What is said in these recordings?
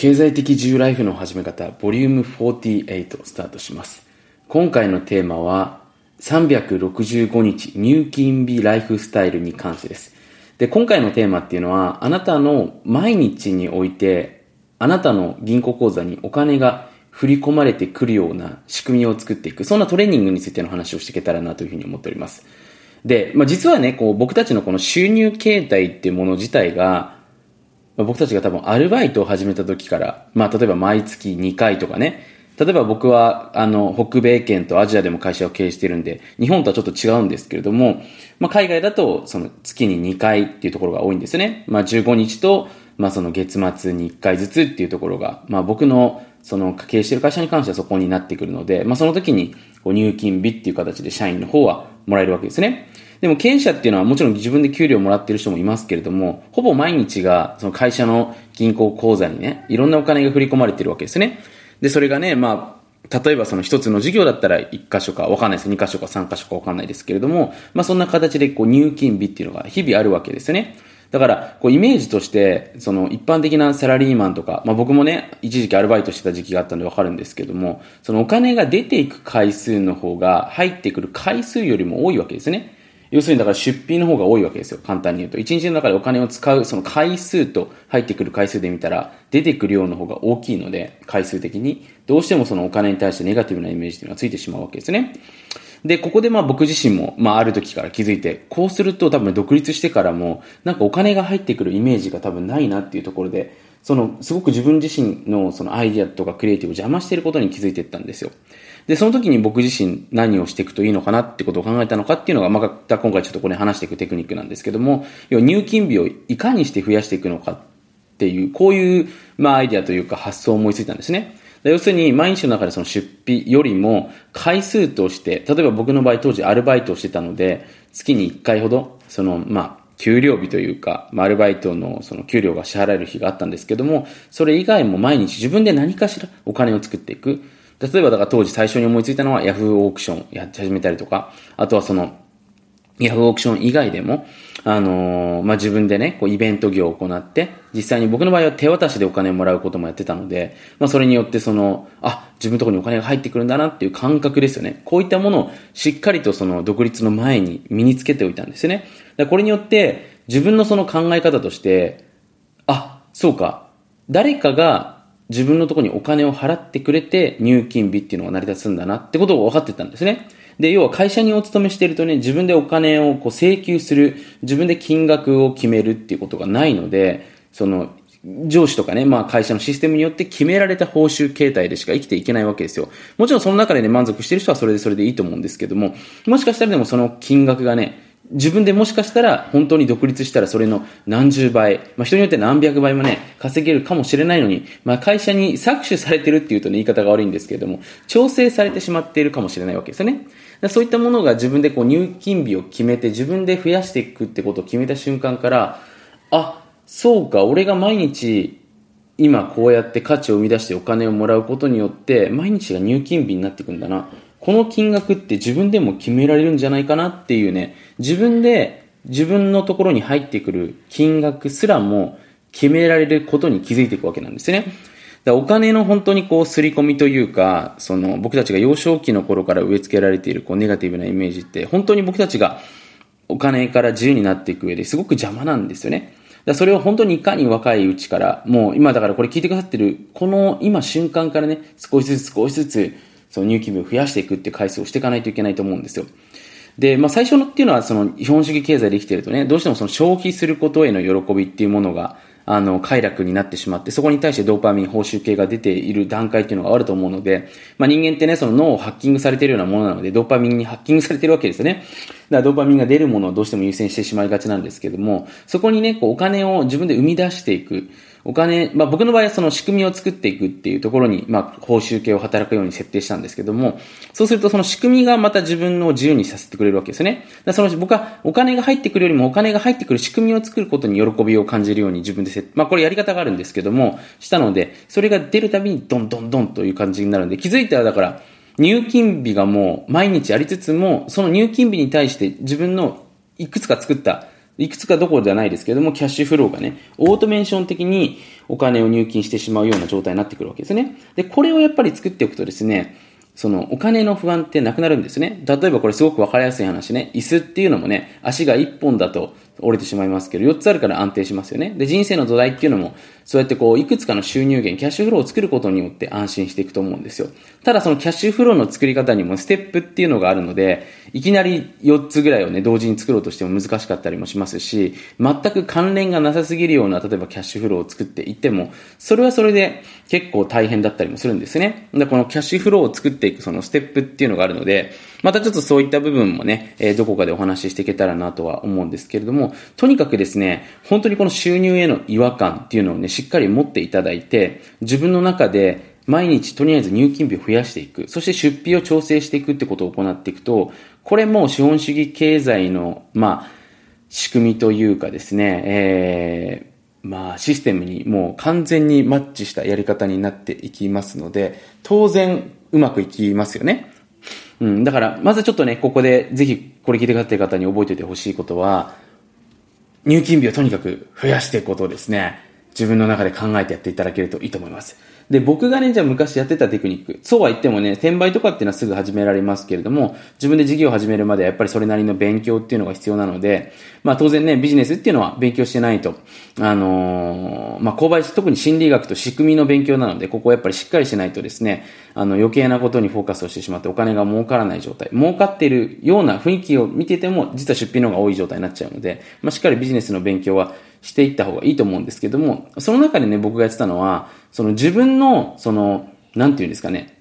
経済的自由ライフの始め方、ボリューム48スタートします。今回のテーマは、365日入金日ライフスタイルに関してです。で、今回のテーマっていうのは、あなたの毎日において、あなたの銀行口座にお金が振り込まれてくるような仕組みを作っていく、そんなトレーニングについての話をしていけたらなというふうに思っております。で、まあ、実はね、こう僕たちのこの収入形態っていうもの自体が、僕たちが多分アルバイトを始めた時から、まあ、例えば毎月2回とかね、例えば僕は、あの、北米圏とアジアでも会社を経営してるんで、日本とはちょっと違うんですけれども、まあ、海外だと、その月に2回っていうところが多いんですよね。まあ、15日と、まあ、その月末に1回ずつっていうところが、まあ、僕の、その経営してる会社に関してはそこになってくるので、まあ、その時に、入金日っていう形で社員の方はもらえるわけですね。でも経営者っていうのはもちろん自分で給料もらってる人もいますけれども、ほぼ毎日がその会社の銀行口座にね、いろんなお金が振り込まれてるわけですね。で、それがね、まあ、例えばその一つの事業だったら一箇所かわかんないです。二箇所か三箇所かわかんないですけれども、まあそんな形でこう入金日っていうのが日々あるわけですね。だから、こうイメージとして、その一般的なサラリーマンとか、まあ僕もね、一時期アルバイトしてた時期があったんでわかるんですけども、そのお金が出ていく回数の方が入ってくる回数よりも多いわけですね。要するにだから出費の方が多いわけですよ。簡単に言うと。一日の中でお金を使うその回数と入ってくる回数で見たら、出てくる量の方が大きいので、回数的に、どうしてもそのお金に対してネガティブなイメージというのがついてしまうわけですね。で、ここでまあ僕自身も、まあある時から気づいて、こうすると多分独立してからも、なんかお金が入ってくるイメージが多分ないなっていうところで、その、すごく自分自身のそのアイディアとかクリエイティブを邪魔していることに気づいていったんですよ。で、その時に僕自身何をしていくといいのかなってことを考えたのかっていうのが、また今回ちょっとこれ話していくテクニックなんですけども、要は入金日をいかにして増やしていくのかっていう、こういう、まあアイディアというか発想を思いついたんですね。要するに毎日の中でその出費よりも回数として、例えば僕の場合当時アルバイトをしてたので、月に1回ほど、その、まあ、給料日というか、アルバイトのその給料が支払える日があったんですけども、それ以外も毎日自分で何かしらお金を作っていく。例えばだから当時最初に思いついたのは Yahoo オークションやって始めたりとか、あとはその、ヤフーオークション以外でも、あのー、まあ、自分でね、こうイベント業を行って、実際に僕の場合は手渡しでお金をもらうこともやってたので、まあ、それによってその、あ、自分のとこにお金が入ってくるんだなっていう感覚ですよね。こういったものをしっかりとその独立の前に身につけておいたんですよね。これによって、自分のその考え方として、あ、そうか、誰かが自分のとこにお金を払ってくれて入金日っていうのが成り立つんだなってことを分かってたんですね。で、要は会社にお勤めしているとね、自分でお金をこう請求する、自分で金額を決めるっていうことがないので、その、上司とかね、まあ会社のシステムによって決められた報酬形態でしか生きていけないわけですよ。もちろんその中でね、満足してる人はそれでそれでいいと思うんですけども、もしかしたらでもその金額がね、自分でもしかしたら本当に独立したらそれの何十倍、まあ、人によって何百倍もね、稼げるかもしれないのに、まあ、会社に搾取されてるっていうとね、言い方が悪いんですけれども、調整されてしまっているかもしれないわけですよね。そういったものが自分でこう入金日を決めて自分で増やしていくってことを決めた瞬間から、あ、そうか、俺が毎日今こうやって価値を生み出してお金をもらうことによって毎日が入金日になっていくんだな。この金額って自分でも決められるんじゃないかなっていうね、自分で自分のところに入ってくる金額すらも決められることに気づいていくわけなんですね。だお金の本当にこう、刷り込みというか、その、僕たちが幼少期の頃から植え付けられている、こう、ネガティブなイメージって、本当に僕たちがお金から自由になっていく上ですごく邪魔なんですよね。だそれを本当にいかに若いうちから、もう今だからこれ聞いてくださってる、この今瞬間からね、少しずつ少しずつ、その入金日を増やしていくっていう回数をしていかないといけないと思うんですよ。で、まあ最初のっていうのはその資本主義経済で生きてるとね、どうしてもその消費することへの喜びっていうものがあの、快楽になってしまって、そこに対してドーパミン、報酬系が出ている段階っていうのがあると思うので、まあ人間ってね、その脳をハッキングされてるようなものなので、ドーパミンにハッキングされてるわけですよね。だからドーパミンが出るものをどうしても優先してしまいがちなんですけども、そこにね、こうお金を自分で生み出していく。お金、まあ僕の場合はその仕組みを作っていくっていうところに、まあ報酬系を働くように設定したんですけども、そうするとその仕組みがまた自分の自由にさせてくれるわけですね。だその僕はお金が入ってくるよりもお金が入ってくる仕組みを作ることに喜びを感じるように自分で設定、まあこれやり方があるんですけども、したので、それが出るたびにドンドンドンという感じになるんで、気づいたらだから、入金日がもう毎日ありつつも、その入金日に対して自分のいくつか作ったいくつかどころではないですけれども、キャッシュフローがね、オートメーション的にお金を入金してしまうような状態になってくるわけですね。で、これをやっぱり作っておくとですね、そのお金の不安ってなくなるんですね。例えばこれすごくわかりやすい話ね。椅子っていうのもね、足が1本だと折れてしまいますけど、4つあるから安定しますよね。で、人生の土台っていうのも、そうやってこう、いくつかの収入源、キャッシュフローを作ることによって安心していくと思うんですよ。ただそのキャッシュフローの作り方にもステップっていうのがあるので、いきなり4つぐらいをね、同時に作ろうとしても難しかったりもしますし、全く関連がなさすぎるような、例えばキャッシュフローを作っていっても、それはそれで結構大変だったりもするんですね。で、このキャッシュフローを作っていくそのステップっていうのがあるので、またちょっとそういった部分もね、え、どこかでお話ししていけたらなとは思うんですけれども、とにかくですね、本当にこの収入への違和感っていうのをね、しっかり持っていただいて、自分の中で毎日とりあえず入金日を増やしていく。そして出費を調整していくってことを行っていくと、これも資本主義経済の、まあ、仕組みというかですね、えー、まあ、システムにもう完全にマッチしたやり方になっていきますので、当然うまくいきますよね。うん、だから、まずちょっとね、ここでぜひこれ聞いてくださってる方に覚えておいてほしいことは、入金日をとにかく増やしていくことをですね、自分の中で考えてやっていただけるといいと思います。で、僕がね、じゃあ昔やってたテクニック。そうは言ってもね、転売とかっていうのはすぐ始められますけれども、自分で事業を始めるまではやっぱりそれなりの勉強っていうのが必要なので、まあ当然ね、ビジネスっていうのは勉強してないと、あのー、まあ購買、特に心理学と仕組みの勉強なので、ここはやっぱりしっかりしないとですね、あの余計なことにフォーカスをしてしまってお金が儲からない状態、儲かっているような雰囲気を見てても、実は出費の方が多い状態になっちゃうので、まあしっかりビジネスの勉強はしていった方がいいと思うんですけども、その中でね、僕がやってたのは、その自分の、その、なんていうんですかね、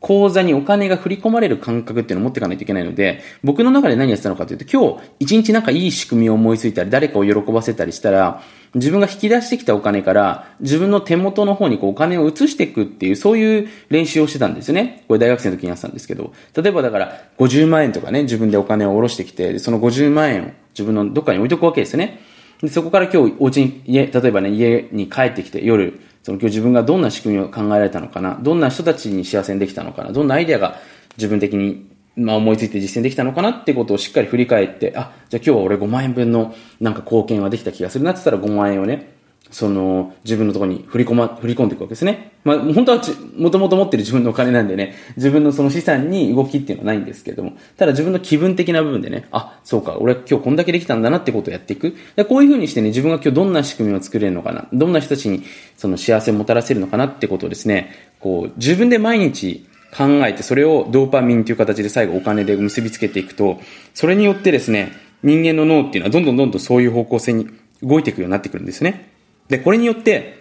口座にお金が振り込まれる感覚っていうのを持っていかないといけないので、僕の中で何やってたのかというと、今日一日なんかいい仕組みを思いついたり、誰かを喜ばせたりしたら、自分が引き出してきたお金から、自分の手元の方にこうお金を移していくっていう、そういう練習をしてたんですよね。これ大学生の時にやってたんですけど、例えばだから50万円とかね、自分でお金を下ろしてきて、その50万円を自分のどっかに置いとくわけですよね。でそこから今日お家に、家、例えばね、家に帰ってきて夜、その今日自分がどんな仕組みを考えられたのかな、どんな人たちに幸せにできたのかな、どんなアイデアが自分的にまあ思いついて実践できたのかなってことをしっかり振り返って、あ、じゃあ今日は俺5万円分のなんか貢献はできた気がするなって言ったら5万円をね、その、自分のところに振り込ま、振り込んでいくわけですね。まあ、本当はもともと持ってる自分のお金なんでね、自分のその資産に動きっていうのはないんですけれども、ただ自分の気分的な部分でね、あ、そうか、俺は今日こんだけできたんだなってことをやっていく。でこういうふうにしてね、自分が今日どんな仕組みを作れるのかな、どんな人たちにその幸せをもたらせるのかなってことをですね、こう、自分で毎日考えて、それをドーパミンという形で最後お金で結びつけていくと、それによってですね、人間の脳っていうのはどんどんどんどんそういう方向性に動いていくようになってくるんですね。で、これによって、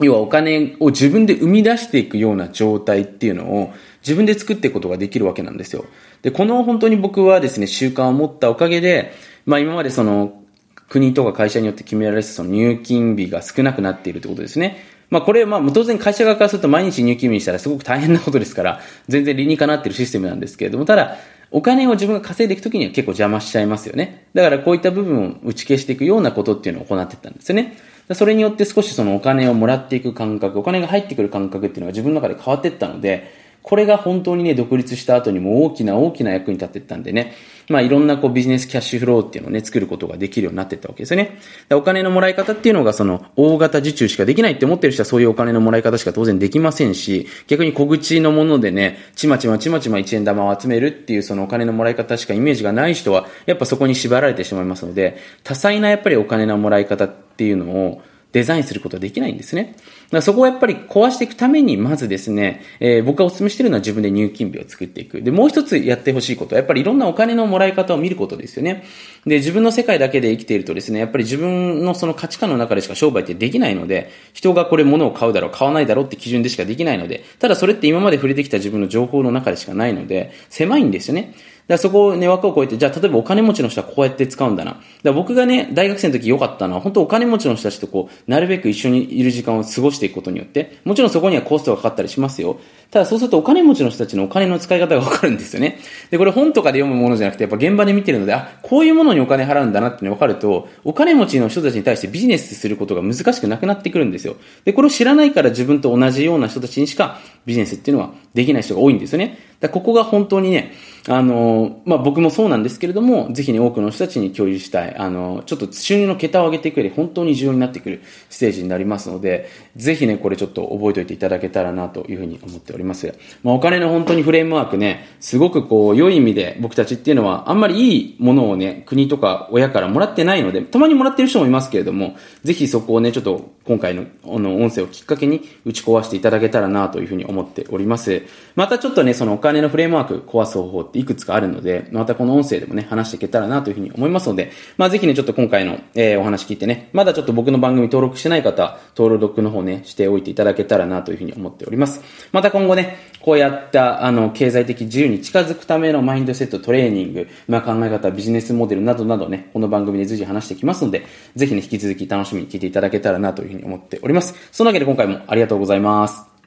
要はお金を自分で生み出していくような状態っていうのを自分で作っていくことができるわけなんですよ。で、この本当に僕はですね、習慣を持ったおかげで、まあ今までその国とか会社によって決められてその入金日が少なくなっているってことですね。まあこれ、まあ当然会社側からすると毎日入金日にしたらすごく大変なことですから、全然理にかなっているシステムなんですけれども、ただ、お金を自分が稼いでいくときには結構邪魔しちゃいますよね。だからこういった部分を打ち消していくようなことっていうのを行ってったんですよね。それによって少しそのお金をもらっていく感覚、お金が入ってくる感覚っていうのが自分の中で変わっていったので、これが本当にね、独立した後にも大きな大きな役に立ってったんでね、まあいろんなこうビジネスキャッシュフローっていうのをね、作ることができるようになってったわけですよね。お金のもらい方っていうのがその大型受注しかできないって思ってる人はそういうお金のもらい方しか当然できませんし、逆に小口のものでね、ちまちまちまちま1円玉を集めるっていうそのお金のもらい方しかイメージがない人は、やっぱそこに縛られてしまいますので、多彩なやっぱりお金のもらい方っていうのを、デザインすることはできないんですね。だからそこをやっぱり壊していくために、まずですね、えー、僕がお勧めしているのは自分で入金日を作っていく。で、もう一つやってほしいことは、やっぱりいろんなお金のもらい方を見ることですよね。で、自分の世界だけで生きているとですね、やっぱり自分のその価値観の中でしか商売ってできないので、人がこれ物を買うだろう、買わないだろうって基準でしかできないので、ただそれって今まで触れてきた自分の情報の中でしかないので、狭いんですよね。だそこをね、枠を超えて、じゃあ例えばお金持ちの人はこうやって使うんだな。だ僕がね、大学生の時良かったのは、本当お金持ちの人たちとこう、なるべく一緒にいる時間を過ごしていくことによって、もちろんそこにはコストがかかったりしますよ。ただそうするとお金持ちの人たちのお金の使い方がわかるんですよね。で、これ本とかで読むものじゃなくて、やっぱ現場で見てるので、あ、こういうものにお金払うんだなって分かると、お金持ちの人たちに対してビジネスすることが難しくなくなってくるんですよ。で、これを知らないから自分と同じような人たちにしかビジネスっていうのはできない人が多いんですよね。だここが本当にね、あの、まあ、僕もそうなんですけれども、ぜひね、多くの人たちに共有したい、あの、ちょっと収入の桁を上げていく上で本当に重要になってくるステージになりますので、ぜひね、これちょっと覚えておいていただけたらなというふうに思っております。まあ、お金の本当にフレームワークね、すごくこう、良い意味で僕たちっていうのは、あんまりいいものをね、国とか親からもらってないので、たまにもらってる人もいますけれども、ぜひそこをね、ちょっと今回のあの音声をきっかけに打ち壊していただけたらなというふうに思っております。またちょっとね、そのお金のフレームワーク壊す方法っていくつかあるので、またこの音声でもね、話していけたらなというふうに思いますので、まあぜひね、ちょっと今回の、えー、お話聞いてね、まだちょっと僕の番組登録してない方、登録の方ね、しておいていただけたらなというふうに思っております。また今後ね、こうやった、あの、経済的自由に近づくためのマインドセット、トレーニング、まあ考え方、ビジネスモデルなどなどね、この番組で随時話してきますので、ぜひね、引き続き楽しみに聞いていただけたらなというふうに思っております。そんなわけで今回もありがとうございます。